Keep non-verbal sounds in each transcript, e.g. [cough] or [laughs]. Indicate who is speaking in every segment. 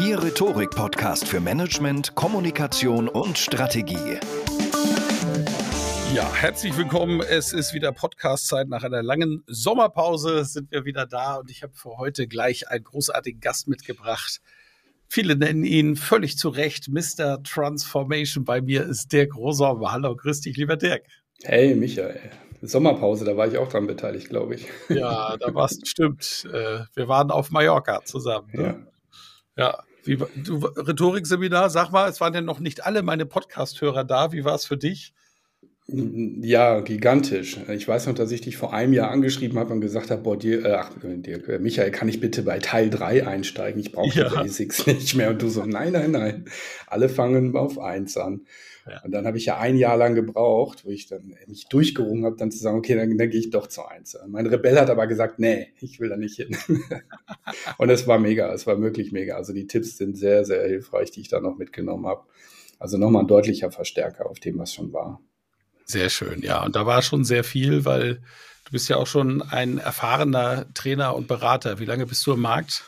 Speaker 1: Ihr Rhetorik-Podcast für Management, Kommunikation und Strategie.
Speaker 2: Ja, herzlich willkommen. Es ist wieder Podcast-Zeit. Nach einer langen Sommerpause sind wir wieder da und ich habe für heute gleich einen großartigen Gast mitgebracht. Viele nennen ihn völlig zu Recht Mr. Transformation. Bei mir ist Dirk Rosom. Hallo, grüß dich, lieber Dirk.
Speaker 3: Hey, Michael. Sommerpause, da war ich auch dran beteiligt, glaube ich.
Speaker 2: Ja, da warst stimmt. Äh, wir waren auf Mallorca zusammen. Ne? Ja. ja. Wie, du, Rhetorikseminar, sag mal, es waren ja noch nicht alle meine Podcast-Hörer da. Wie war es für dich?
Speaker 3: Ja, gigantisch. Ich weiß noch, dass ich dich vor einem Jahr angeschrieben habe und gesagt habe, boah, dir, äh, ach, dir, äh, Michael, kann ich bitte bei Teil 3 einsteigen? Ich brauche ja. die Basics [laughs] nicht mehr. Und du so, nein, nein, nein. Alle fangen auf 1 an. Ja. Und dann habe ich ja ein Jahr lang gebraucht, wo ich dann mich durchgerungen habe, dann zu sagen, okay, dann, dann gehe ich doch zu 1. Mein Rebell hat aber gesagt, nee, ich will da nicht hin. [laughs] und es war mega, es war wirklich mega. Also die Tipps sind sehr, sehr hilfreich, die ich da noch mitgenommen habe. Also nochmal ein deutlicher Verstärker auf dem, was schon war.
Speaker 2: Sehr schön, ja. Und da war schon sehr viel, weil du bist ja auch schon ein erfahrener Trainer und Berater. Wie lange bist du im Markt?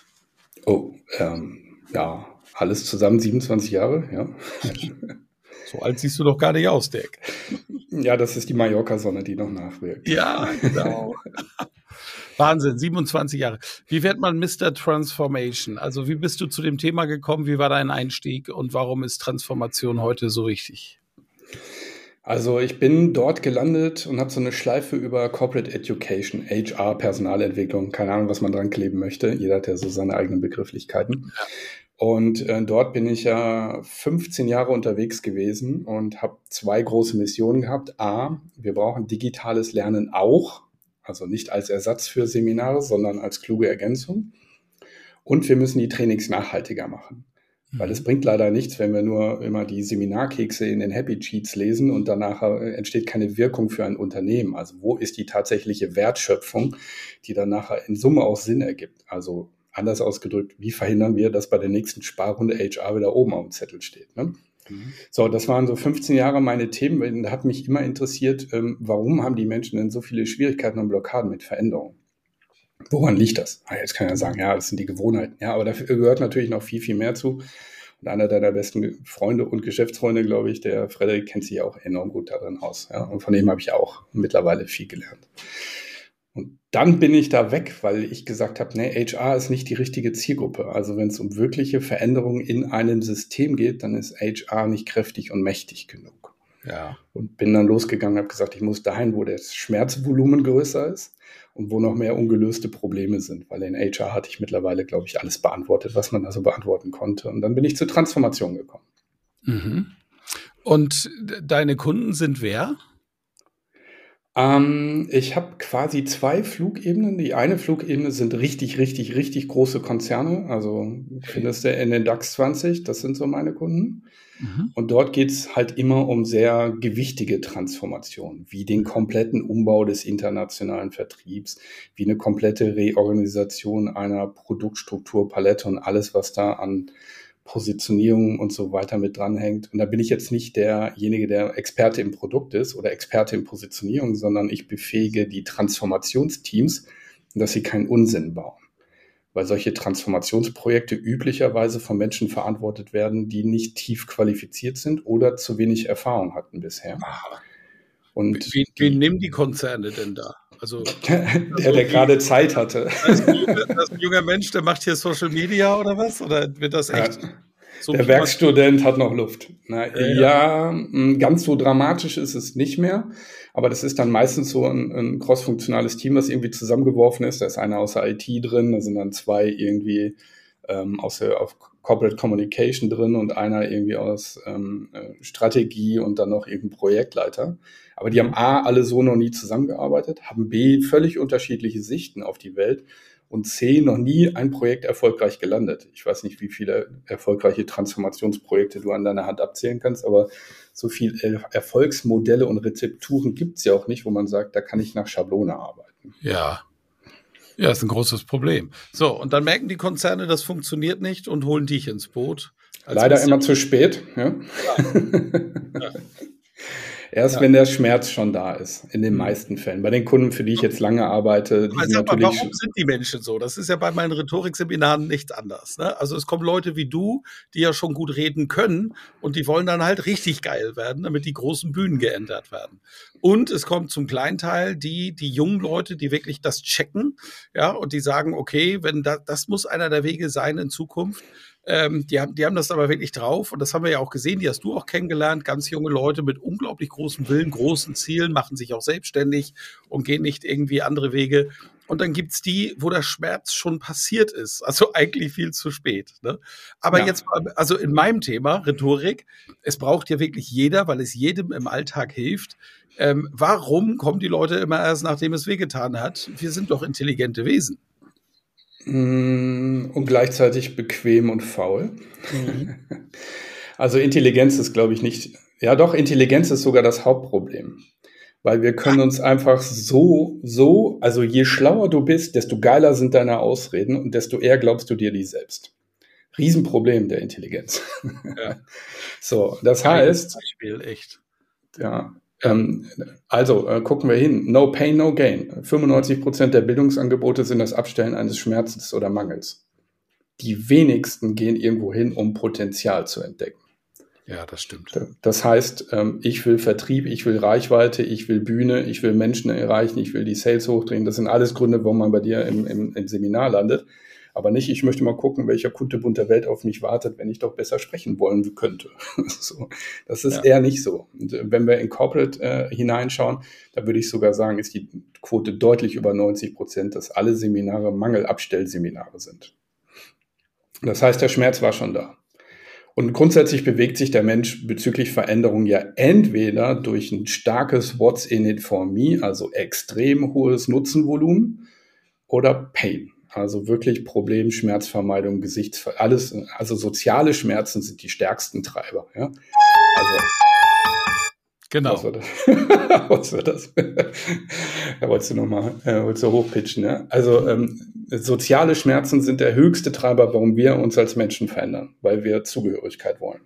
Speaker 3: Oh, ähm, ja, alles zusammen 27 Jahre, ja. [laughs]
Speaker 2: So alt siehst du doch gar nicht aus, Dirk. [laughs]
Speaker 3: Ja, das ist die Mallorca-Sonne, die noch nachwirkt.
Speaker 2: Ja, genau. [laughs] Wahnsinn, 27 Jahre. Wie wird man Mr. Transformation? Also wie bist du zu dem Thema gekommen? Wie war dein Einstieg und warum ist Transformation heute so wichtig?
Speaker 3: Also ich bin dort gelandet und habe so eine Schleife über Corporate Education, HR, Personalentwicklung, keine Ahnung, was man dran kleben möchte. Jeder hat ja so seine eigenen Begrifflichkeiten. Und äh, dort bin ich ja 15 Jahre unterwegs gewesen und habe zwei große Missionen gehabt. A, wir brauchen digitales Lernen auch, also nicht als Ersatz für Seminare, sondern als kluge Ergänzung. Und wir müssen die Trainings nachhaltiger machen. Weil es mhm. bringt leider nichts, wenn wir nur immer die Seminarkekse in den Happy Cheats lesen und danach äh, entsteht keine Wirkung für ein Unternehmen. Also wo ist die tatsächliche Wertschöpfung, die dann nachher in Summe auch Sinn ergibt? Also anders ausgedrückt, wie verhindern wir, dass bei der nächsten Sparrunde HR wieder oben auf dem Zettel steht? Ne? Mhm. So, das waren so 15 Jahre meine Themen. Da hat mich immer interessiert, ähm, warum haben die Menschen denn so viele Schwierigkeiten und Blockaden mit Veränderungen? Woran liegt das? Ah, jetzt kann er sagen, ja, das sind die Gewohnheiten. Ja, aber dafür gehört natürlich noch viel, viel mehr zu. Und einer deiner besten Freunde und Geschäftsfreunde, glaube ich, der Frederik, kennt sich auch enorm gut darin aus. Ja, und von dem habe ich auch mittlerweile viel gelernt. Und dann bin ich da weg, weil ich gesagt habe, nee, HR ist nicht die richtige Zielgruppe. Also wenn es um wirkliche Veränderungen in einem System geht, dann ist HR nicht kräftig und mächtig genug. Ja. Und bin dann losgegangen, habe gesagt, ich muss dahin, wo das Schmerzvolumen größer ist und wo noch mehr ungelöste Probleme sind, weil in HR hatte ich mittlerweile, glaube ich, alles beantwortet, was man also beantworten konnte. Und dann bin ich zur Transformation gekommen.
Speaker 2: Mhm. Und deine Kunden sind wer?
Speaker 3: Ähm, ich habe quasi zwei Flugebenen. Die eine Flugebene sind richtig, richtig, richtig große Konzerne. Also findest du in den DAX 20, das sind so meine Kunden. Mhm. Und dort geht es halt immer um sehr gewichtige Transformationen, wie den kompletten Umbau des internationalen Vertriebs, wie eine komplette Reorganisation einer Produktstrukturpalette und alles, was da an Positionierung und so weiter mit dranhängt. Und da bin ich jetzt nicht derjenige, der Experte im Produkt ist oder Experte in Positionierung, sondern ich befähige die Transformationsteams, dass sie keinen Unsinn bauen. Weil solche Transformationsprojekte üblicherweise von Menschen verantwortet werden, die nicht tief qualifiziert sind oder zu wenig Erfahrung hatten bisher.
Speaker 2: Und wie, wie nehmen die Konzerne denn da? [laughs]
Speaker 3: Also, der, also der gerade Zeit hatte.
Speaker 2: Das ist, [laughs] ein, junger Mensch, der macht hier Social Media oder was? Oder wird das echt? Ja.
Speaker 3: So der Werkstudent hat noch Luft. Na, ja, ja, ganz so dramatisch ist es nicht mehr. Aber das ist dann meistens so ein, ein cross-funktionales Team, was irgendwie zusammengeworfen ist. Da ist einer aus der IT drin, da sind dann zwei irgendwie ähm, aus der auf Corporate Communication drin und einer irgendwie aus ähm, äh, Strategie und dann noch irgendein Projektleiter. Aber die haben A, alle so noch nie zusammengearbeitet, haben B, völlig unterschiedliche Sichten auf die Welt und C, noch nie ein Projekt erfolgreich gelandet. Ich weiß nicht, wie viele erfolgreiche Transformationsprojekte du an deiner Hand abzählen kannst, aber so viele Erfolgsmodelle und Rezepturen gibt es ja auch nicht, wo man sagt, da kann ich nach Schablone arbeiten.
Speaker 2: Ja. Ja, ist ein großes Problem. So, und dann merken die Konzerne, das funktioniert nicht und holen dich ins Boot.
Speaker 3: Leider immer zu spät. Ja. ja. [laughs] Erst ja. wenn der Schmerz schon da ist, in den mhm. meisten Fällen. Bei den Kunden, für die ich jetzt lange arbeite,
Speaker 2: die sind natürlich. Mal, warum sind die Menschen so? Das ist ja bei meinen Rhetorikseminaren nichts anders. Ne? Also es kommen Leute wie du, die ja schon gut reden können und die wollen dann halt richtig geil werden, damit die großen Bühnen geändert werden. Und es kommt zum kleinen Teil die, die jungen Leute, die wirklich das checken, ja, und die sagen, okay, wenn da, das muss einer der Wege sein in Zukunft, ähm, die, haben, die haben das aber wirklich drauf und das haben wir ja auch gesehen, die hast du auch kennengelernt. Ganz junge Leute mit unglaublich großem Willen, großen Zielen, machen sich auch selbstständig und gehen nicht irgendwie andere Wege. Und dann gibt's die, wo der Schmerz schon passiert ist. Also [laughs] eigentlich viel zu spät. Ne? Aber ja. jetzt, also in meinem Thema, Rhetorik, es braucht ja wirklich jeder, weil es jedem im Alltag hilft. Ähm, warum kommen die Leute immer erst, nachdem es wehgetan hat? Wir sind doch intelligente Wesen.
Speaker 3: Mm, und gleichzeitig bequem und faul. Mhm. [laughs] Also Intelligenz ist, glaube ich, nicht. Ja, doch, Intelligenz ist sogar das Hauptproblem. Weil wir können uns einfach so, so, also je schlauer du bist, desto geiler sind deine Ausreden und desto eher glaubst du dir die selbst. Riesenproblem der Intelligenz. Ja. [laughs] so, das heißt.
Speaker 2: Beispiel, echt.
Speaker 3: Ja, ähm, also äh, gucken wir hin. No pain, no gain. 95 Prozent der Bildungsangebote sind das Abstellen eines Schmerzes oder Mangels. Die wenigsten gehen irgendwo hin, um Potenzial zu entdecken.
Speaker 2: Ja, das stimmt.
Speaker 3: Das heißt, ähm, ich will Vertrieb, ich will Reichweite, ich will Bühne, ich will Menschen erreichen, ich will die Sales hochdrehen. Das sind alles Gründe, warum man bei dir im, im, im Seminar landet aber nicht, ich möchte mal gucken, welcher Kunterbunt der Welt auf mich wartet, wenn ich doch besser sprechen wollen könnte. [laughs] so, das ist ja. eher nicht so. Und äh, wenn wir in Corporate äh, hineinschauen, da würde ich sogar sagen, ist die Quote deutlich über 90 Prozent, dass alle Seminare Mangelabstellseminare sind. Das heißt, der Schmerz war schon da. Und grundsätzlich bewegt sich der Mensch bezüglich Veränderung ja entweder durch ein starkes What's in it for me, also extrem hohes Nutzenvolumen, oder Pain. Also wirklich Problem, Schmerzvermeidung, Gesichtsver alles, also soziale Schmerzen sind die stärksten Treiber. Ja? Also,
Speaker 2: genau.
Speaker 3: Was war das? [laughs] was war das? [laughs] da wolltest du nochmal, äh, wolltest du hochpitchen. Ja? Also ähm, soziale Schmerzen sind der höchste Treiber, warum wir uns als Menschen verändern, weil wir Zugehörigkeit wollen.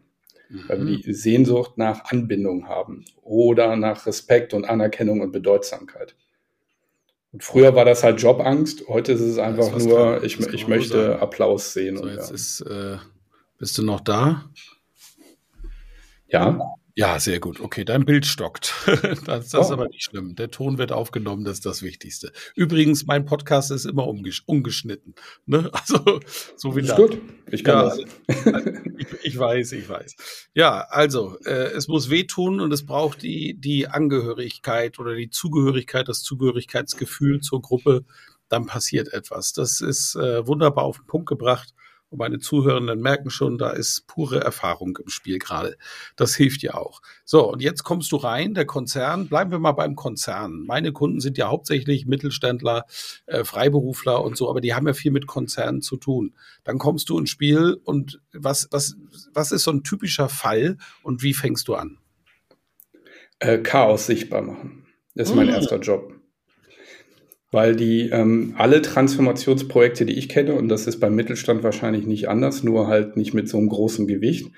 Speaker 3: Mhm. Weil wir die Sehnsucht nach Anbindung haben oder nach Respekt und Anerkennung und Bedeutsamkeit. Und früher war das halt Jobangst, heute ist es einfach ist nur, kann, ich, ich möchte sagen. Applaus sehen.
Speaker 2: So, und, jetzt ja. ist, äh, bist du noch da?
Speaker 3: Ja.
Speaker 2: Ja, sehr gut. Okay, dein Bild stockt. [laughs] das, das oh. ist aber nicht schlimm. Der Ton wird aufgenommen, das ist das Wichtigste. Übrigens, mein Podcast ist immer ungeschnitten. Ne? [laughs] Also, so wie das. Ist gut.
Speaker 3: Ich kann ja,
Speaker 2: das. [laughs] ich, ich, weiß, ich weiß. Ja, also, äh, es muss wehtun und es braucht die, die Angehörigkeit oder die Zugehörigkeit, das Zugehörigkeitsgefühl zur Gruppe. Dann passiert etwas. Das ist äh, wunderbar auf den Punkt gebracht. Und meine Zuhörenden merken schon, da ist pure Erfahrung im Spiel gerade. Das hilft ja auch. So, und jetzt kommst du rein, der Konzern. Bleiben wir mal beim Konzern. Meine Kunden sind ja hauptsächlich Mittelständler, äh, Freiberufler und so, aber die haben ja viel mit Konzernen zu tun. Dann kommst du ins Spiel und was, was, was ist so ein typischer Fall und wie fängst du an?
Speaker 3: Äh, Chaos sichtbar machen. Das ist mein mmh. erster Job weil die ähm, alle Transformationsprojekte, die ich kenne, und das ist beim Mittelstand wahrscheinlich nicht anders, nur halt nicht mit so einem großen Gewicht,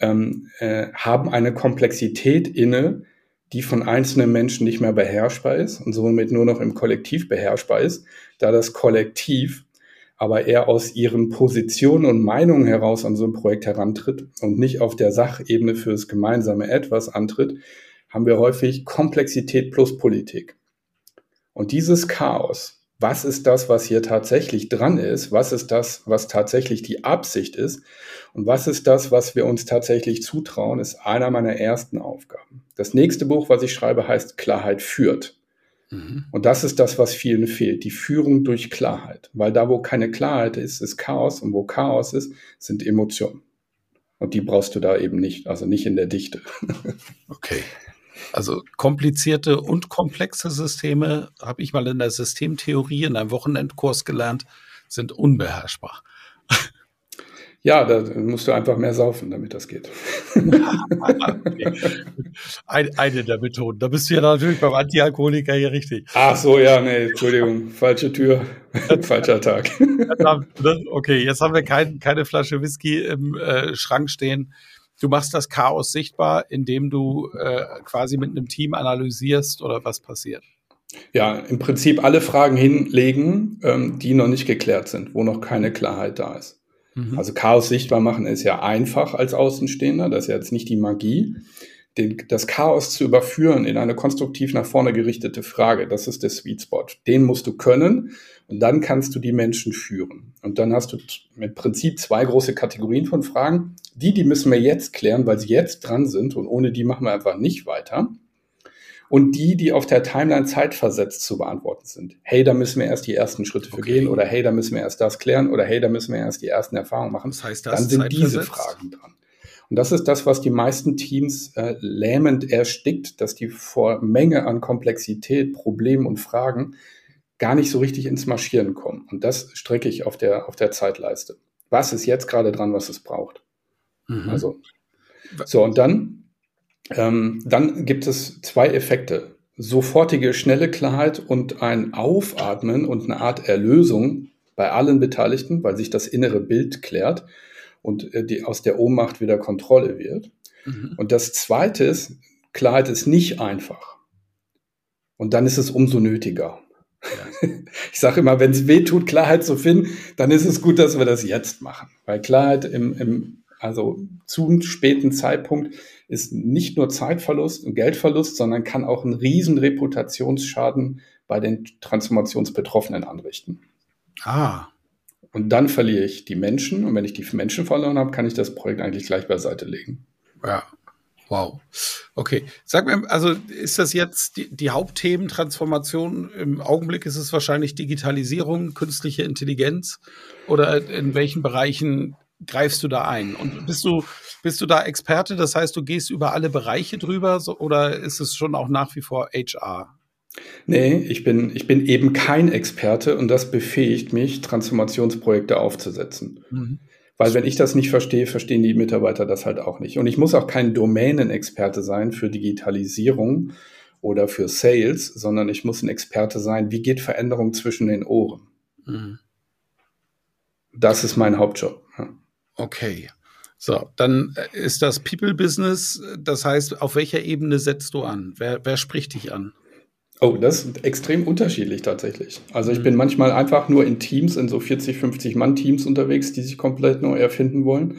Speaker 3: ähm, äh, haben eine Komplexität inne, die von einzelnen Menschen nicht mehr beherrschbar ist und somit nur noch im Kollektiv beherrschbar ist, da das Kollektiv aber eher aus ihren Positionen und Meinungen heraus an so ein Projekt herantritt und nicht auf der Sachebene für das gemeinsame Etwas antritt, haben wir häufig Komplexität plus Politik. Und dieses Chaos, was ist das, was hier tatsächlich dran ist? Was ist das, was tatsächlich die Absicht ist? Und was ist das, was wir uns tatsächlich zutrauen, ist einer meiner ersten Aufgaben. Das nächste Buch, was ich schreibe, heißt Klarheit führt. Mhm. Und das ist das, was vielen fehlt, die Führung durch Klarheit. Weil da, wo keine Klarheit ist, ist Chaos und wo Chaos ist, sind Emotionen. Und die brauchst du da eben nicht, also nicht in der Dichte. [laughs]
Speaker 2: Okay. Also komplizierte und komplexe Systeme, habe ich mal in der Systemtheorie in einem Wochenendkurs gelernt, sind unbeherrschbar.
Speaker 3: Ja, da musst du einfach mehr saufen, damit das geht. [laughs]
Speaker 2: Ein, eine der Methoden. Da bist du ja natürlich beim Antialkoholiker hier richtig.
Speaker 3: Ach so, ja, nee, Entschuldigung. Falsche Tür, [laughs] falscher Tag.
Speaker 2: okay, jetzt haben wir kein, keine Flasche Whisky im äh, Schrank stehen. Du machst das Chaos sichtbar, indem du äh, quasi mit einem Team analysierst oder was passiert.
Speaker 3: Ja, im Prinzip alle Fragen hinlegen, ähm, die noch nicht geklärt sind, wo noch keine Klarheit da ist. Mhm. Also Chaos sichtbar machen ist ja einfach als Außenstehender, das ist ja jetzt nicht die Magie. Den, das Chaos zu überführen in eine konstruktiv nach vorne gerichtete Frage, das ist der Sweet Spot. Den musst du können und dann kannst du die Menschen führen. Und dann hast du im Prinzip zwei große Kategorien von Fragen. Die, die müssen wir jetzt klären, weil sie jetzt dran sind und ohne die machen wir einfach nicht weiter und die, die auf der Timeline zeitversetzt zu beantworten sind. Hey, da müssen wir erst die ersten Schritte für okay. gehen oder hey, da müssen wir erst das klären oder hey, da müssen wir erst die ersten Erfahrungen machen.
Speaker 2: Das heißt, das
Speaker 3: dann sind diese Fragen dran. Und das ist das, was die meisten Teams äh, lähmend erstickt, dass die vor Menge an Komplexität, Problemen und Fragen gar nicht so richtig ins Marschieren kommen. Und das strecke ich auf der, auf der Zeitleiste. Was ist jetzt gerade dran, was es braucht? Mhm. Also, so, und dann ähm, dann gibt es zwei Effekte. Sofortige, schnelle Klarheit und ein Aufatmen und eine Art Erlösung bei allen Beteiligten, weil sich das innere Bild klärt und äh, die aus der Ohnmacht wieder Kontrolle wird. Mhm. Und das zweite ist, Klarheit ist nicht einfach. Und dann ist es umso nötiger. Ja. [laughs] Ich sage immer, wenn es weh tut, Klarheit zu finden, dann ist es gut, dass wir das jetzt machen. Weil Klarheit im, im also zu späten Zeitpunkt ist nicht nur Zeitverlust und Geldverlust, sondern kann auch einen riesen Reputationsschaden bei den Transformationsbetroffenen anrichten.
Speaker 2: Ah.
Speaker 3: Und dann verliere ich die Menschen. Und wenn ich die Menschen verloren habe, kann ich das Projekt eigentlich gleich beiseite legen.
Speaker 2: Ja. Wow. Okay. Sag mir, also ist das jetzt die, die Hauptthemen Transformation? Im Augenblick ist es wahrscheinlich Digitalisierung, künstliche Intelligenz oder in welchen Bereichen greifst du da ein? Und bist du, bist du da Experte? Das heißt, du gehst über alle Bereiche drüber so, oder ist es schon auch nach wie vor HR?
Speaker 3: Nee, ich bin, ich bin eben kein Experte und das befähigt mich, Transformationsprojekte aufzusetzen. Mhm. Weil wenn ich das nicht verstehe, verstehen die Mitarbeiter das halt auch nicht. Und ich muss auch kein Domänenexperte sein für Digitalisierung oder für Sales, sondern ich muss ein Experte sein, wie geht Veränderung zwischen den Ohren. Mhm. Das ist mein Hauptjob.
Speaker 2: Okay. So, dann äh, ist das People-Business, das heißt, auf welcher Ebene setzt du an? Wer, wer spricht dich an?
Speaker 3: Oh, das ist extrem unterschiedlich tatsächlich. Also ich mhm. bin manchmal einfach nur in Teams, in so 40, 50 Mann-Teams unterwegs, die sich komplett neu erfinden wollen.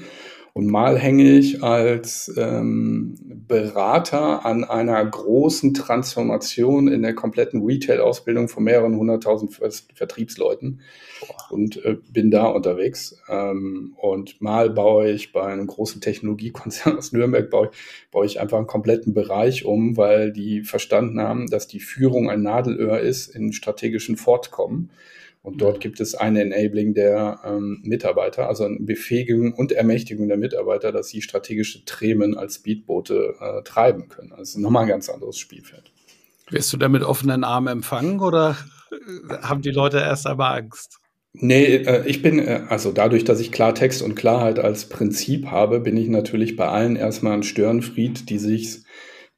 Speaker 3: Und mal hänge ich als ähm, Berater an einer großen Transformation in der kompletten Retail-Ausbildung von mehreren hunderttausend Vertriebsleuten und äh, bin da unterwegs. Ähm, und mal baue ich bei einem großen Technologiekonzern [laughs] aus Nürnberg, baue, baue ich einfach einen kompletten Bereich um, weil die verstanden haben, dass die Führung ein Nadelöhr ist in strategischen Fortkommen. Und dort gibt es ein Enabling der ähm, Mitarbeiter, also eine Befähigung und Ermächtigung der Mitarbeiter, dass sie strategische Themen als Speedboote äh, treiben können. Also nochmal ein ganz anderes Spielfeld.
Speaker 2: Wirst du da mit offenen Armen empfangen oder äh, haben die Leute erst einmal Angst?
Speaker 3: Nee, äh, ich bin, äh, also dadurch, dass ich Klartext und Klarheit als Prinzip habe, bin ich natürlich bei allen erstmal ein Störenfried, die sich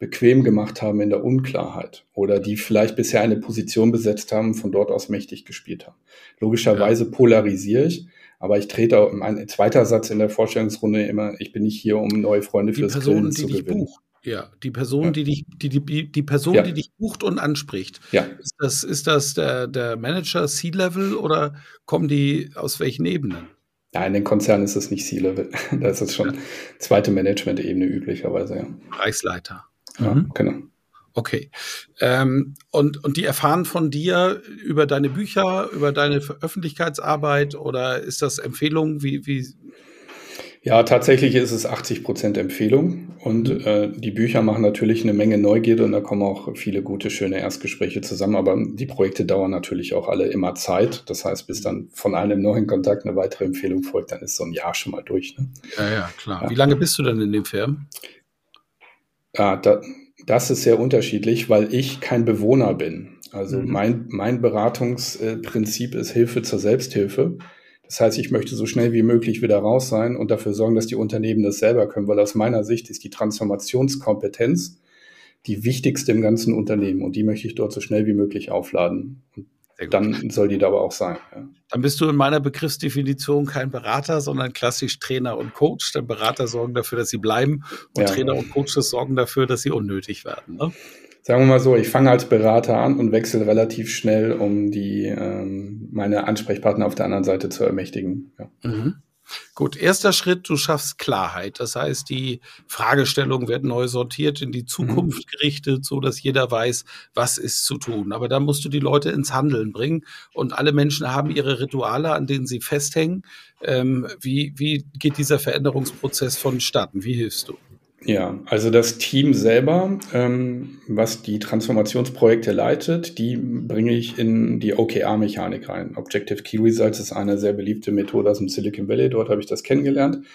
Speaker 3: bequem gemacht haben in der Unklarheit oder die vielleicht bisher eine Position besetzt haben, von dort aus mächtig gespielt haben. Logischerweise ja. polarisiere ich, aber ich trete auch, mein zweiter Satz in der Vorstellungsrunde immer, ich bin nicht hier, um neue Freunde fürs Grillen zu gewinnen. Buch.
Speaker 2: Ja, die Person, ja. die dich, die, die, die Person, ja. die dich bucht und anspricht.
Speaker 3: Ja.
Speaker 2: Ist das, ist das der, der Manager C-Level oder kommen die aus welchen Ebenen?
Speaker 3: Ja, in den Konzernen ist es nicht C-Level. [laughs] Da ist es schon zweite Management-Ebene üblicherweise, ja.
Speaker 2: Bereichsleiter.
Speaker 3: Ja, mhm. genau.
Speaker 2: Okay. Ähm, und, und die erfahren von dir über deine Bücher, über deine Öffentlichkeitsarbeit oder ist das Empfehlung? Wie, wie,
Speaker 3: ja, tatsächlich ist es 80 Prozent Empfehlung und mhm. äh, die Bücher machen natürlich eine Menge Neugierde und da kommen auch viele gute, schöne Erstgespräche zusammen, aber die Projekte dauern natürlich auch alle immer Zeit. Das heißt, bis dann von einem neuen Kontakt eine weitere Empfehlung folgt, dann ist so ein Jahr schon mal durch. Ne?
Speaker 2: Ja, ja, klar. Ja. Wie lange bist du denn in den Firmen?
Speaker 3: Ja, da, das ist sehr unterschiedlich, weil ich kein Bewohner bin. Also mhm. mein, mein Beratungsprinzip ist Hilfe zur Selbsthilfe. Das heißt, ich möchte so schnell wie möglich wieder raus sein und dafür sorgen, dass die Unternehmen das selber können, weil aus meiner Sicht ist die Transformationskompetenz die wichtigste im ganzen Unternehmen und die möchte ich dort so schnell wie möglich aufladen. Und dann soll die da aber auch sein. Ja.
Speaker 2: Dann bist du in meiner Begriffsdefinition kein Berater, sondern klassisch Trainer und Coach. Denn Berater sorgen dafür, dass sie bleiben und ja. Trainer und Coaches sorgen dafür, dass sie unnötig werden. Ne?
Speaker 3: sagen wir mal so, ich fange als Berater an und wechsle relativ schnell, um die ähm, meine Ansprechpartner auf der anderen Seite zu ermächtigen.
Speaker 2: Mhm. Gut, erster Schritt, du schaffst Klarheit. Das heißt, die Fragestellungen werden neu sortiert, in die Zukunft mhm. gerichtet, so dass jeder weiß, was ist zu tun. Aber da musst du die Leute ins Handeln bringen und alle Menschen haben ihre Rituale, an denen sie festhängen. Ähm, wie, wie geht dieser Veränderungsprozess vonstatten? Wie hilfst du?
Speaker 3: Ja, also das Team selber, ähm, was die Transformationsprojekte leitet, die bringe ich in die OKR-Mechanik rein. Objective Key Results ist eine sehr beliebte Methode aus dem Silicon Valley, dort habe ich das kennengelernt.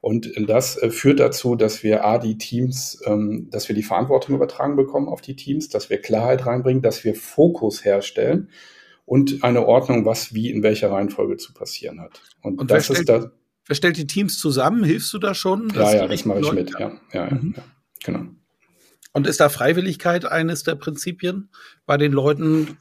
Speaker 3: Und das äh, führt dazu, dass wir A, die Teams, ähm, dass wir die Verantwortung übertragen bekommen auf die Teams, dass wir Klarheit reinbringen, dass wir Fokus herstellen und eine Ordnung, was wie in welcher Reihenfolge zu passieren hat.
Speaker 2: Und, und das ist da Wer stellt die Teams zusammen? Hilfst du da schon?
Speaker 3: Ja, ja, das mache ich mit. Ja, ja, mhm. ja, genau.
Speaker 2: Und ist da Freiwilligkeit eines der Prinzipien bei den Leuten?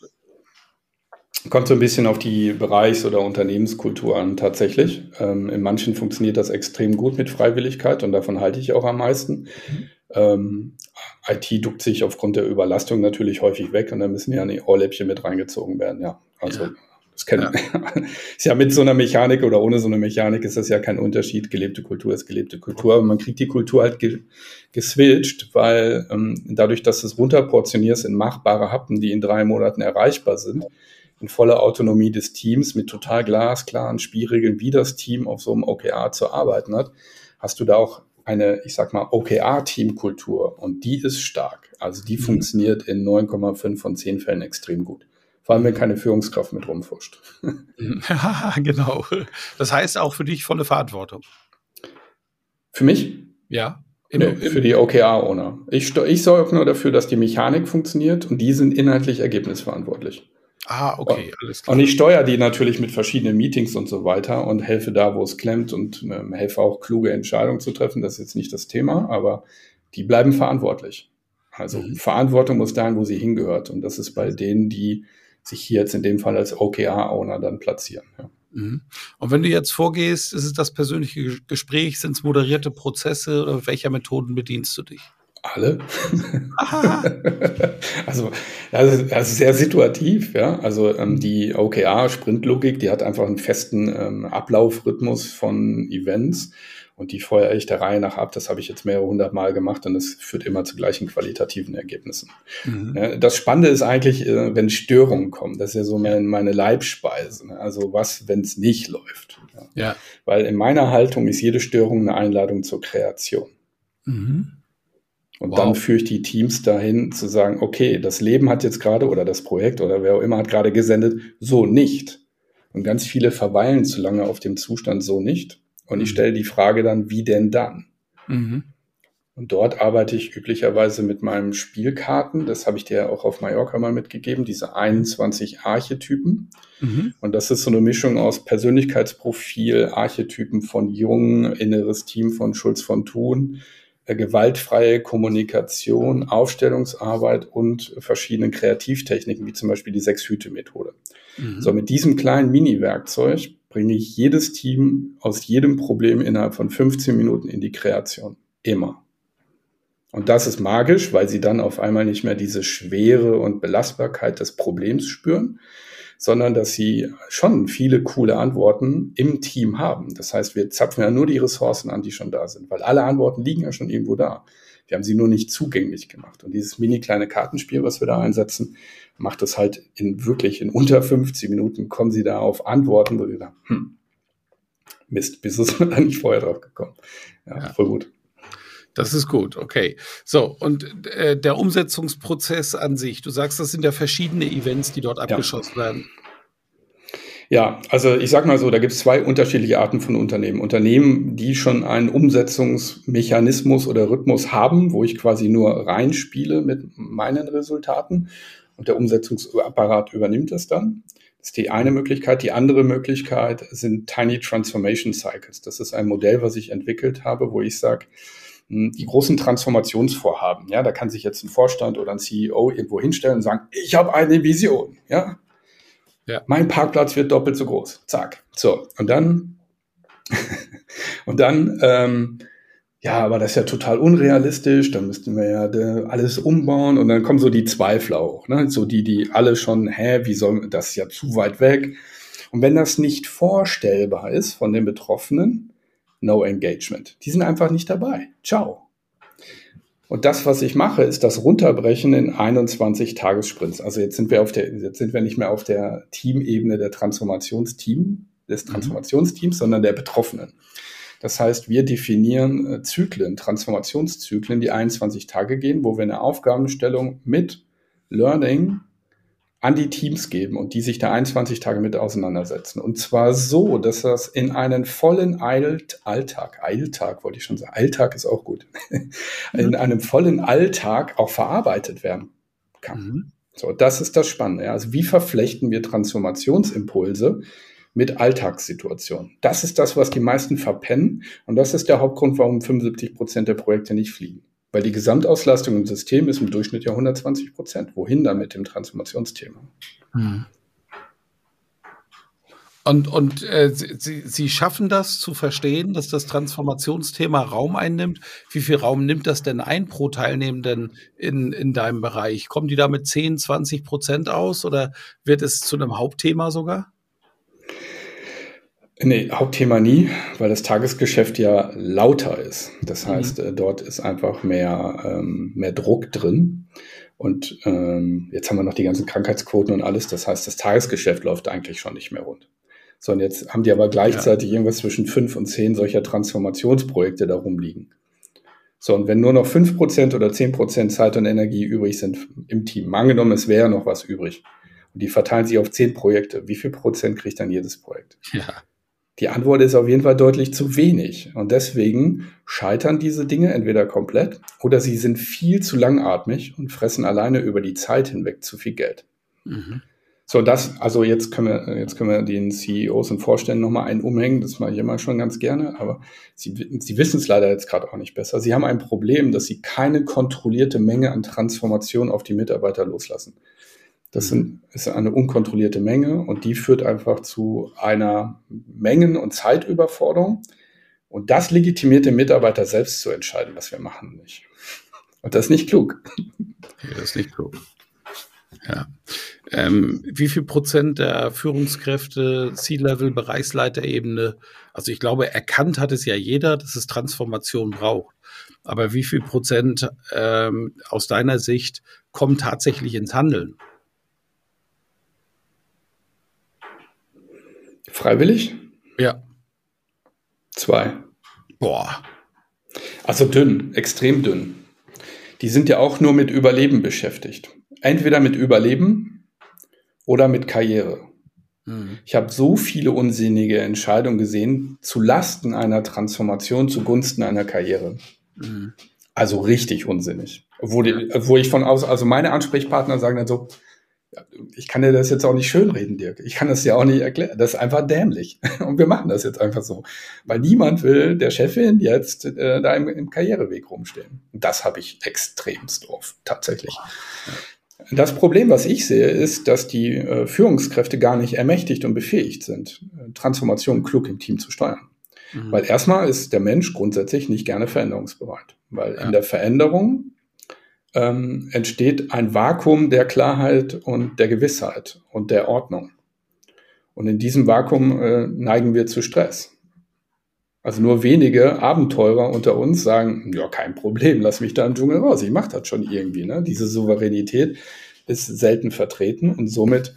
Speaker 3: Kommt so ein bisschen auf die Bereichs- oder Unternehmenskultur an, tatsächlich. Ähm, in manchen funktioniert das extrem gut mit Freiwilligkeit und davon halte ich auch am meisten. Mhm. Ähm, IT duckt sich aufgrund der Überlastung natürlich häufig weg und da müssen ja die Ohrläppchen mit reingezogen werden, ja. Also ja. Das kennen ja. [laughs] ist ja mit so einer Mechanik oder ohne so eine Mechanik ist das ja kein Unterschied. Gelebte Kultur ist gelebte Kultur, aber man kriegt die Kultur halt ge geswitcht, weil ähm, dadurch, dass du es runterportionierst in machbare Happen, die in drei Monaten erreichbar sind, in voller Autonomie des Teams mit total glasklaren Spielregeln, wie das Team auf so einem OKR zu arbeiten hat, hast du da auch eine, ich sag mal, OKR-Teamkultur und die ist stark. Also die mhm. funktioniert in 9,5 von 10 Fällen extrem gut. Vor allem, wenn keine Führungskraft mit rumfuscht. [laughs]
Speaker 2: Ja, genau. Das heißt auch für dich volle Verantwortung.
Speaker 3: Für mich?
Speaker 2: Ja.
Speaker 3: Im, nee, für die OKR-Owner. Ich, ich sorge nur dafür, dass die Mechanik funktioniert und die sind inhaltlich ergebnisverantwortlich.
Speaker 2: Ah, okay, alles
Speaker 3: klar. Und ich steuere die natürlich mit verschiedenen Meetings und so weiter und helfe da, wo es klemmt und ähm, helfe auch, kluge Entscheidungen zu treffen. Das ist jetzt nicht das Thema, aber die bleiben verantwortlich. Also mhm. Verantwortung muss dahin, wo sie hingehört. Und das ist bei denen, die sich hier jetzt in dem Fall als OKR-Owner dann platzieren. Ja.
Speaker 2: Mhm. Und wenn du jetzt vorgehst, ist es das persönliche Gespräch, sind es moderierte Prozesse oder welcher Methoden bedienst du dich?
Speaker 3: Alle. [laughs] also das ist, das ist, sehr situativ, ja. Also ähm, die OKR-Sprintlogik, die hat einfach einen festen ähm, Ablaufrhythmus von Events und die feuere ich der Reihe nach ab. Das habe ich jetzt mehrere hundert Mal gemacht und das führt immer zu gleichen qualitativen Ergebnissen. Mhm. Das Spannende ist eigentlich, äh, wenn Störungen kommen. Das ist ja so meine, meine Leibspeise. Ne? Also was, wenn es nicht läuft.
Speaker 2: Ja.
Speaker 3: Weil in meiner Haltung ist jede Störung eine Einladung zur Kreation. Mhm. Und wow. dann führe ich die Teams dahin zu sagen, okay, das Leben hat jetzt gerade oder das Projekt oder wer auch immer hat gerade gesendet, so nicht. Und ganz viele verweilen zu lange auf dem Zustand so nicht. Und ich mhm. stelle die Frage dann, wie denn dann? Mhm. Und dort arbeite ich üblicherweise mit meinem Spielkarten. Das habe ich dir auch auf Mallorca mal mitgegeben, diese 21 Archetypen. Mhm. Und das ist so eine Mischung aus Persönlichkeitsprofil, Archetypen von Jung, inneres Team von Schulz von Thun, äh, gewaltfreie Kommunikation, Aufstellungsarbeit und verschiedenen Kreativtechniken, wie zum Beispiel die Sechs-Hüte-Methode. Mhm. So, mit diesem kleinen Mini-Werkzeug bringe ich jedes Team aus jedem Problem innerhalb von 15 Minuten in die Kreation. Immer. Und das ist magisch, weil sie dann auf einmal nicht mehr diese Schwere und Belastbarkeit des Problems spüren, sondern dass sie schon viele coole Antworten im Team haben. Das heißt, wir zapfen ja nur die Ressourcen an, die schon da sind, weil alle Antworten liegen ja schon irgendwo da. Wir haben sie nur nicht zugänglich gemacht. Und dieses mini kleine Kartenspiel, was wir da einsetzen, macht es halt in wirklich in unter 50 Minuten kommen sie da auf Antworten, wo wir da, hm, Mist, bis ist man da nicht vorher drauf gekommen. Ja, ja. voll gut.
Speaker 2: Das ist gut, okay. So, und äh, der Umsetzungsprozess an sich, du sagst, das sind ja verschiedene Events, die dort abgeschossen ja. werden.
Speaker 3: Ja, also ich sag mal so, da gibt es zwei unterschiedliche Arten von Unternehmen. Unternehmen, die schon einen Umsetzungsmechanismus oder Rhythmus haben, wo ich quasi nur reinspiele mit meinen Resultaten und der Umsetzungsapparat übernimmt es dann. Das ist die eine Möglichkeit. Die andere Möglichkeit sind Tiny Transformation Cycles. Das ist ein Modell, was ich entwickelt habe, wo ich sage, hm, die großen Transformationsvorhaben, ja, da kann sich jetzt ein Vorstand oder ein CEO irgendwo hinstellen und sagen, ich habe eine Vision, ja. Ja. Mein Parkplatz wird doppelt so groß. Zack. So. Und dann, [laughs] und dann, ähm, ja, aber das ist ja total unrealistisch, dann müssten wir ja alles umbauen und dann kommen so die Zweifel auch, ne? so die, die alle schon, hä, wie soll das ist ja zu weit weg. Und wenn das nicht vorstellbar ist von den Betroffenen, no engagement. Die sind einfach nicht dabei. Ciao. Und das, was ich mache, ist das Runterbrechen in 21 Tagessprints. Also jetzt sind wir auf der, jetzt sind wir nicht mehr auf der Teamebene der Transformationsteam, des mhm. Transformationsteams, sondern der Betroffenen. Das heißt, wir definieren äh, Zyklen, Transformationszyklen, die 21 Tage gehen, wo wir eine Aufgabenstellung mit Learning an die Teams geben und die sich da 21 Tage mit auseinandersetzen. Und zwar so, dass das in einen vollen Alt Alltag, Eiltag wollte ich schon sagen, Alltag ist auch gut, in einem vollen Alltag auch verarbeitet werden kann. Mhm. So, das ist das Spannende. Also wie verflechten wir Transformationsimpulse mit Alltagssituationen. Das ist das, was die meisten verpennen. Und das ist der Hauptgrund, warum 75 Prozent der Projekte nicht fliegen. Weil die Gesamtauslastung im System ist im Durchschnitt ja 120 Prozent. Wohin dann mit dem Transformationsthema? Hm.
Speaker 2: Und, und äh, Sie, Sie schaffen das zu verstehen, dass das Transformationsthema Raum einnimmt. Wie viel Raum nimmt das denn ein pro Teilnehmenden in, in deinem Bereich? Kommen die da mit 10, 20 Prozent aus oder wird es zu einem Hauptthema sogar?
Speaker 3: Nee, Hauptthema nie, weil das Tagesgeschäft ja lauter ist. Das mhm. heißt, äh, dort ist einfach mehr, ähm, mehr Druck drin. Und ähm, jetzt haben wir noch die ganzen Krankheitsquoten und alles. Das heißt, das Tagesgeschäft läuft eigentlich schon nicht mehr rund. So, und jetzt haben die aber gleichzeitig ja. irgendwas zwischen fünf und zehn solcher Transformationsprojekte da rumliegen. So, und wenn nur noch fünf Prozent oder zehn Prozent Zeit und Energie übrig sind im Team, angenommen, es wäre noch was übrig, und die verteilen sich auf zehn Projekte, wie viel Prozent kriegt dann jedes Projekt?
Speaker 2: Ja.
Speaker 3: Die Antwort ist auf jeden Fall deutlich zu wenig. Und deswegen scheitern diese Dinge entweder komplett oder sie sind viel zu langatmig und fressen alleine über die Zeit hinweg zu viel Geld. Mhm. So, das, also jetzt können wir, jetzt können wir den CEOs und Vorständen nochmal einen umhängen. Das mache ich immer schon ganz gerne, aber sie, sie wissen es leider jetzt gerade auch nicht besser. Sie haben ein Problem, dass sie keine kontrollierte Menge an Transformation auf die Mitarbeiter loslassen. Das sind, ist eine unkontrollierte Menge und die führt einfach zu einer Mengen- und Zeitüberforderung. Und das legitimiert den Mitarbeiter selbst zu entscheiden, was wir machen nicht. Und das ist nicht klug.
Speaker 2: Ja, das ist nicht klug. Ja. Ähm, wie viel Prozent der Führungskräfte, C-Level, Bereichsleiterebene, also ich glaube, erkannt hat es ja jeder, dass es Transformation braucht. Aber wie viel Prozent ähm, aus deiner Sicht kommen tatsächlich ins Handeln?
Speaker 3: Freiwillig?
Speaker 2: Ja.
Speaker 3: Zwei.
Speaker 2: Boah.
Speaker 3: Also dünn, extrem dünn. Die sind ja auch nur mit Überleben beschäftigt. Entweder mit Überleben oder mit Karriere. Mhm. Ich habe so viele unsinnige Entscheidungen gesehen zu Lasten einer Transformation zugunsten einer Karriere. Mhm. Also richtig unsinnig. Wo, die, wo ich von aus, also meine Ansprechpartner sagen dann so, ich kann dir das jetzt auch nicht schönreden, Dirk. Ich kann das ja auch nicht erklären. Das ist einfach dämlich. [laughs] Und wir machen das jetzt einfach so. Weil niemand will der Chefin jetzt äh, da im, im, Karriereweg rumstehen. Und das habe ich extremst oft, tatsächlich. Das Problem, was ich sehe, ist, dass die äh, Führungskräfte gar nicht ermächtigt und befähigt sind, Transformation klug im Team zu steuern. Mhm. Weil erstmal ist der Mensch grundsätzlich nicht gerne veränderungsbereit. Weil ja. in der Veränderung ähm, entsteht ein Vakuum der Klarheit und der Gewissheit und der Ordnung. Und in diesem Vakuum äh, neigen wir zu Stress. Also nur wenige Abenteurer unter uns sagen, ja, kein Problem, lass mich da im Dschungel raus, ich mache das schon irgendwie. Ne? Diese Souveränität ist selten vertreten und somit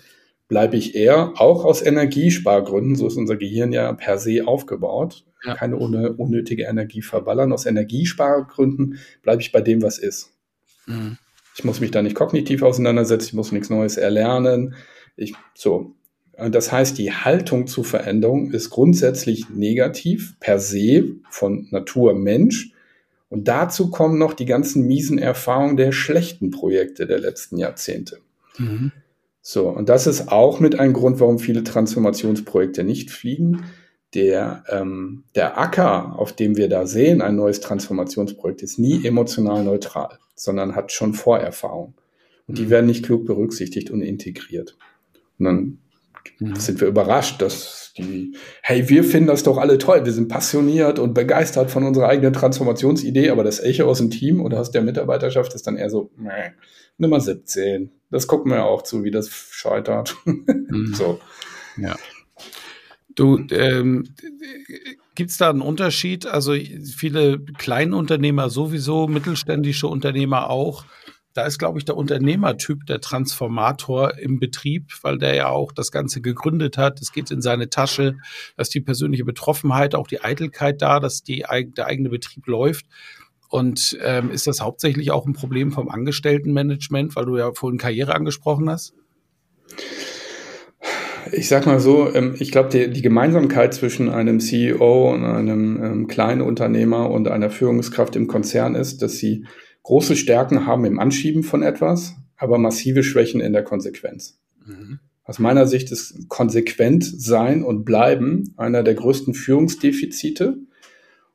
Speaker 3: bleibe ich eher, auch aus Energiespargründen, so ist unser Gehirn ja per se aufgebaut, ja. keine unnötige Energie verballern. Aus Energiespargründen bleibe ich bei dem, was ist. Mhm. Ich muss mich da nicht kognitiv auseinandersetzen, ich muss nichts Neues erlernen. Ich, so. Das heißt, die Haltung zu Veränderung ist grundsätzlich negativ, per se, von Natur Mensch. Und dazu kommen noch die ganzen miesen Erfahrungen der schlechten Projekte der letzten Jahrzehnte. Mhm. So, und das ist auch mit ein Grund, warum viele Transformationsprojekte nicht fliegen. Der, ähm, der Acker, auf dem wir da sehen, ein neues Transformationsprojekt, ist nie emotional neutral, sondern hat schon Vorerfahrung. Und die mhm. werden nicht klug berücksichtigt und integriert. Und dann mhm. sind wir überrascht, dass die, hey, wir finden das doch alle toll, wir sind passioniert und begeistert von unserer eigenen Transformationsidee, aber das Echo aus dem Team oder aus der Mitarbeiterschaft ist dann eher so, meh, Nummer 17. Das gucken wir auch zu, wie das scheitert. [laughs] Mhm. so.
Speaker 2: Ja. Du, ähm, gibt es da einen Unterschied? Also viele Kleinunternehmer sowieso, mittelständische Unternehmer auch. Da ist, glaube ich, der Unternehmertyp der Transformator im Betrieb, weil der ja auch das Ganze gegründet hat. Es geht in seine Tasche, dass die persönliche Betroffenheit, auch die Eitelkeit da, dass die, der eigene Betrieb läuft. Und ähm, ist das hauptsächlich auch ein Problem vom Angestelltenmanagement, weil du ja vorhin Karriere angesprochen hast?
Speaker 3: Ich sag mal so, ähm, ich glaube, die, die, Gemeinsamkeit zwischen einem CEO und einem ähm, kleinen Unternehmer und einer Führungskraft im Konzern ist, dass sie große Stärken haben im Anschieben von etwas, aber massive Schwächen in der Konsequenz. Mhm. Aus meiner Sicht ist konsequent sein und bleiben einer der größten Führungsdefizite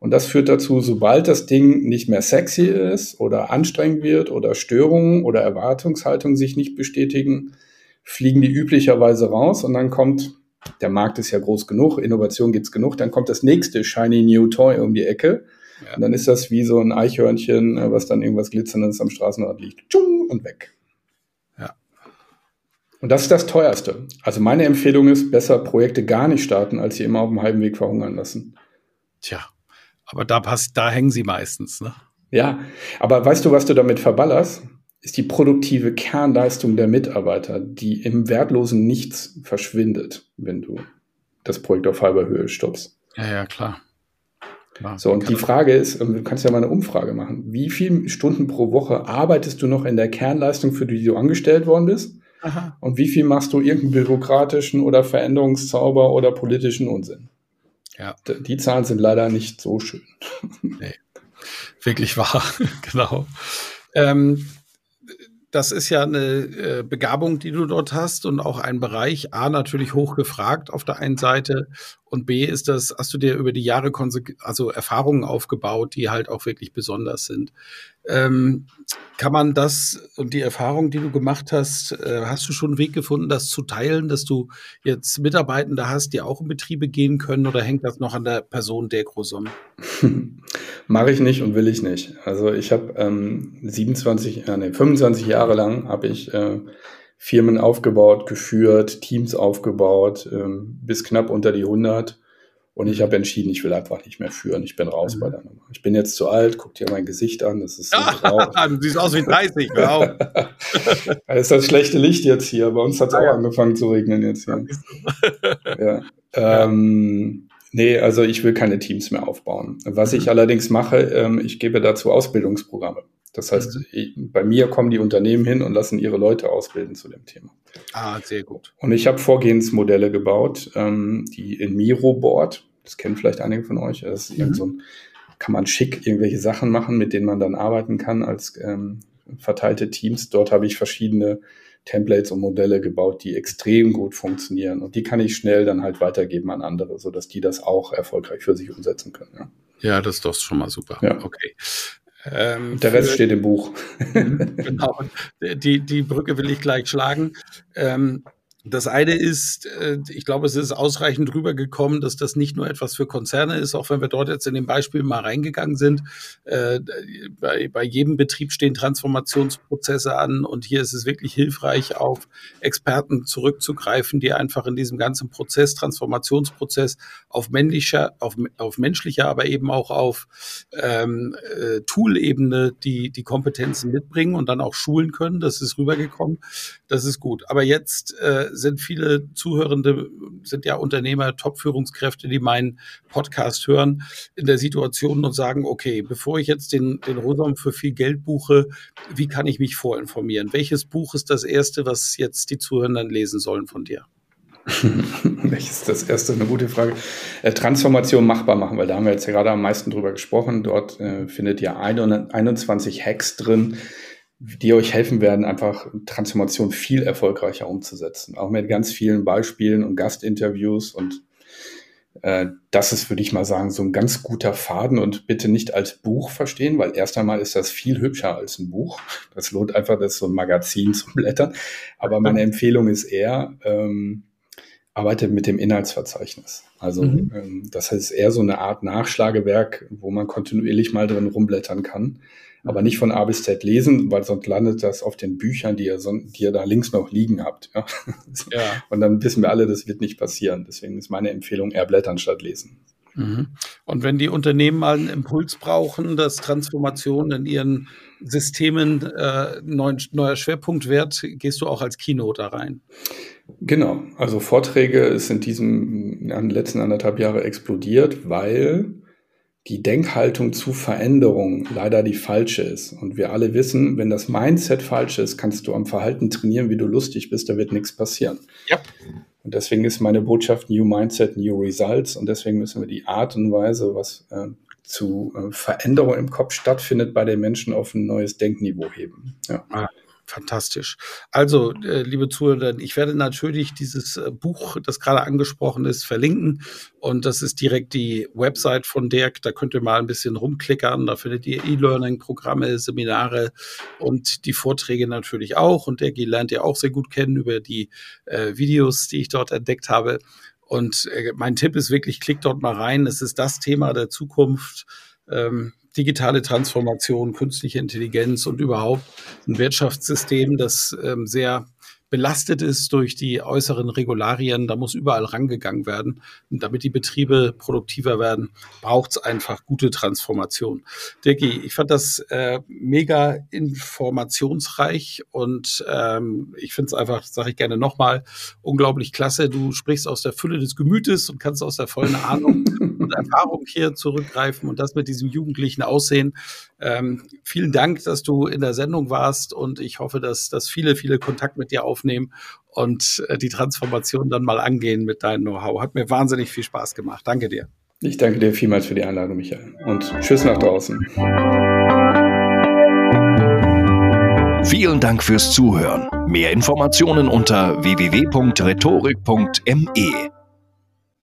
Speaker 3: und das führt dazu, sobald das Ding nicht mehr sexy ist oder anstrengend wird oder Störungen oder Erwartungshaltungen sich nicht bestätigen, fliegen die üblicherweise raus und dann kommt, der Markt ist ja groß genug, Innovation gibt's genug, dann kommt das nächste Shiny New Toy um die Ecke. Ja. Und dann ist das wie so ein Eichhörnchen, äh, was dann irgendwas Glitzerndes am Straßenrand liegt. Tschung, und weg. Ja. Und das ist das teuerste. Also meine Empfehlung ist, besser Projekte gar nicht starten, als sie immer auf dem halben Weg verhungern lassen.
Speaker 2: Tja. Aber da passt, da hängen sie meistens, ne?
Speaker 3: Ja, aber weißt du, was du damit verballerst? Ist die produktive Kernleistung der Mitarbeiter, die im wertlosen Nichts verschwindet, wenn du das Projekt auf halber Höhe stoppst.
Speaker 2: Ja, ja, klar.
Speaker 3: klar so, und die Frage ist, du kannst ja mal eine Umfrage machen. Wie viele Stunden pro Woche arbeitest du noch in der Kernleistung, für die du angestellt worden bist? Aha. Und wie viel machst du irgendeinen bürokratischen oder Veränderungszauber oder politischen Unsinn? Ja. Die Zahlen sind leider nicht so schön.
Speaker 2: Nee. Wirklich wahr, [laughs] genau. Ähm, das ist ja eine äh, Begabung, die du dort hast und auch ein Bereich, A, natürlich hoch gefragt auf der einen Seite und B, ist das, hast du dir über die Jahre also Erfahrungen aufgebaut, die halt auch wirklich besonders sind. Ähm, kann man das und die Erfahrung, die du gemacht hast, äh, hast du schon einen Weg gefunden, das zu teilen, dass du jetzt Mitarbeitende hast, die auch in Betriebe gehen können oder hängt das noch an der Person der Großom? [laughs]
Speaker 3: Mache ich nicht und will ich nicht. Also ich habe ähm, 27, äh, nee, 25 Jahre lang habe ich äh, Firmen aufgebaut, geführt, Teams aufgebaut, ähm, bis knapp unter die 100 und ich habe entschieden, ich will einfach nicht mehr führen. Ich bin raus mhm. bei der Nummer. Ich bin jetzt zu alt, guck dir mein Gesicht an. Das ist so [laughs]
Speaker 2: du siehst aus wie 30, wow. [laughs]
Speaker 3: das ist das schlechte Licht jetzt hier. Bei uns hat es auch angefangen zu regnen jetzt hier. [laughs] ja. Ähm, nee, also ich will keine Teams mehr aufbauen. Was ich mhm. allerdings mache, ähm, ich gebe dazu Ausbildungsprogramme. Das heißt, mhm. bei mir kommen die Unternehmen hin und lassen ihre Leute ausbilden zu dem Thema.
Speaker 2: Ah, sehr gut.
Speaker 3: Und ich habe Vorgehensmodelle gebaut, ähm, die in Miro Board, das kennen vielleicht einige von euch, das ist mhm. so ein, kann man schick irgendwelche Sachen machen, mit denen man dann arbeiten kann als ähm, verteilte Teams. Dort habe ich verschiedene Templates und Modelle gebaut, die extrem gut funktionieren. Und die kann ich schnell dann halt weitergeben an andere, sodass die das auch erfolgreich für sich umsetzen können. Ja,
Speaker 2: ja das ist doch schon mal super.
Speaker 3: Ja. Okay. Ähm, der Rest für, steht im Buch. [laughs]
Speaker 2: genau. Die, die Brücke will ich gleich schlagen. Ähm, Das eine ist, äh, ich glaube, es ist ausreichend rübergekommen, dass das nicht nur etwas für Konzerne ist, auch wenn wir dort jetzt in dem Beispiel mal reingegangen sind. Äh, bei, bei jedem Betrieb stehen Transformationsprozesse an und hier ist es wirklich hilfreich, auf Experten zurückzugreifen, die einfach in diesem ganzen Prozess, Transformationsprozess auf männlicher, auf, auf menschlicher, aber eben auch auf ähm, äh, Tool-Ebene die, die Kompetenzen mitbringen und dann auch schulen können. Das ist rübergekommen. Das ist gut. Aber jetzt sind viele Zuhörende, sind ja Unternehmer, Top-Führungskräfte, die meinen Podcast hören, in der Situation und sagen, okay, bevor ich jetzt den, den Rosam für viel Geld buche, wie kann ich mich vorinformieren? Welches Buch ist das erste, was jetzt die Zuhörenden lesen sollen von dir? [laughs]
Speaker 3: Welches das erste? Eine gute Frage. Äh, Transformation machbar machen, weil da haben wir jetzt ja gerade am meisten drüber gesprochen. Dort äh, findet ihr 21 Hacks drin, die euch helfen werden, einfach Transformation viel erfolgreicher umzusetzen. Auch mit ganz vielen Beispielen und Gastinterviews und äh, das ist, würde ich mal sagen, so ein ganz guter Faden und bitte nicht als Buch verstehen, weil erst einmal ist das viel hübscher als ein Buch. Das lohnt einfach, das so ein Magazin [laughs] zum Blättern. Aber meine Empfehlung ist eher, ähm, arbeitet mit dem Inhaltsverzeichnis. Also mhm. ähm, das heißt eher so eine Art Nachschlagewerk, wo man kontinuierlich mal drin rumblättern kann aber nicht von A bis Z lesen, weil sonst landet das auf den Büchern, die ihr, die ihr da links noch liegen habt. Ja? [laughs] ja. Und dann wissen wir alle, das wird nicht passieren. Deswegen ist meine Empfehlung eher blättern statt lesen.
Speaker 2: Mhm. Und wenn die Unternehmen mal einen Impuls brauchen, dass Transformation in ihren Systemen äh, neuen, neuer Schwerpunkt wird, gehst du auch als Keynote da rein?
Speaker 3: Genau, also Vorträge sind in diesem in den letzten anderthalb Jahre explodiert, weil die Denkhaltung zu Veränderung leider die falsche ist. Und wir alle wissen, wenn das Mindset falsch ist, kannst du am Verhalten trainieren, wie du lustig bist, da wird nichts passieren. Ja. Und deswegen ist meine Botschaft New Mindset, New Results. Und deswegen müssen wir die Art und Weise, was äh, zu äh, Veränderung im Kopf stattfindet, bei den Menschen auf ein neues Denkniveau heben. Ja.
Speaker 2: Ah. Fantastisch. Also, äh, liebe Zuhörer, ich werde natürlich dieses äh, Buch, das gerade angesprochen ist, verlinken. Und das ist direkt die Website von Dirk. Da könnt ihr mal ein bisschen rumklickern. Da findet ihr E-Learning-Programme, Seminare und die Vorträge natürlich auch. Und Dirk lernt ihr auch sehr gut kennen über die äh, Videos, die ich dort entdeckt habe. Und äh, mein Tipp ist wirklich, klickt dort mal rein. Es ist das Thema der Zukunft. Ähm, digitale Transformation, künstliche Intelligenz und überhaupt ein Wirtschaftssystem, das ähm, sehr belastet ist durch die äußeren Regularien. Da muss überall rangegangen werden. Und damit die Betriebe produktiver werden, braucht es einfach gute Transformation. Dirki, ich fand das äh, mega informationsreich und ähm, ich finde es einfach, sage ich gerne nochmal, unglaublich klasse. Du sprichst aus der Fülle des Gemütes und kannst aus der vollen Ahnung [laughs] und Erfahrung hier zurückgreifen und das mit diesem jugendlichen Aussehen. Ähm, vielen Dank, dass du in der Sendung warst und ich hoffe, dass, dass viele, viele Kontakt mit dir aufnehmen und äh, die Transformation dann mal angehen mit deinem Know-how. Hat mir wahnsinnig viel Spaß gemacht. Danke dir.
Speaker 3: Ich danke dir vielmals für die Einladung, Michael. Und tschüss nach draußen.
Speaker 1: Vielen Dank fürs Zuhören. Mehr Informationen unter www.rhetorik.me.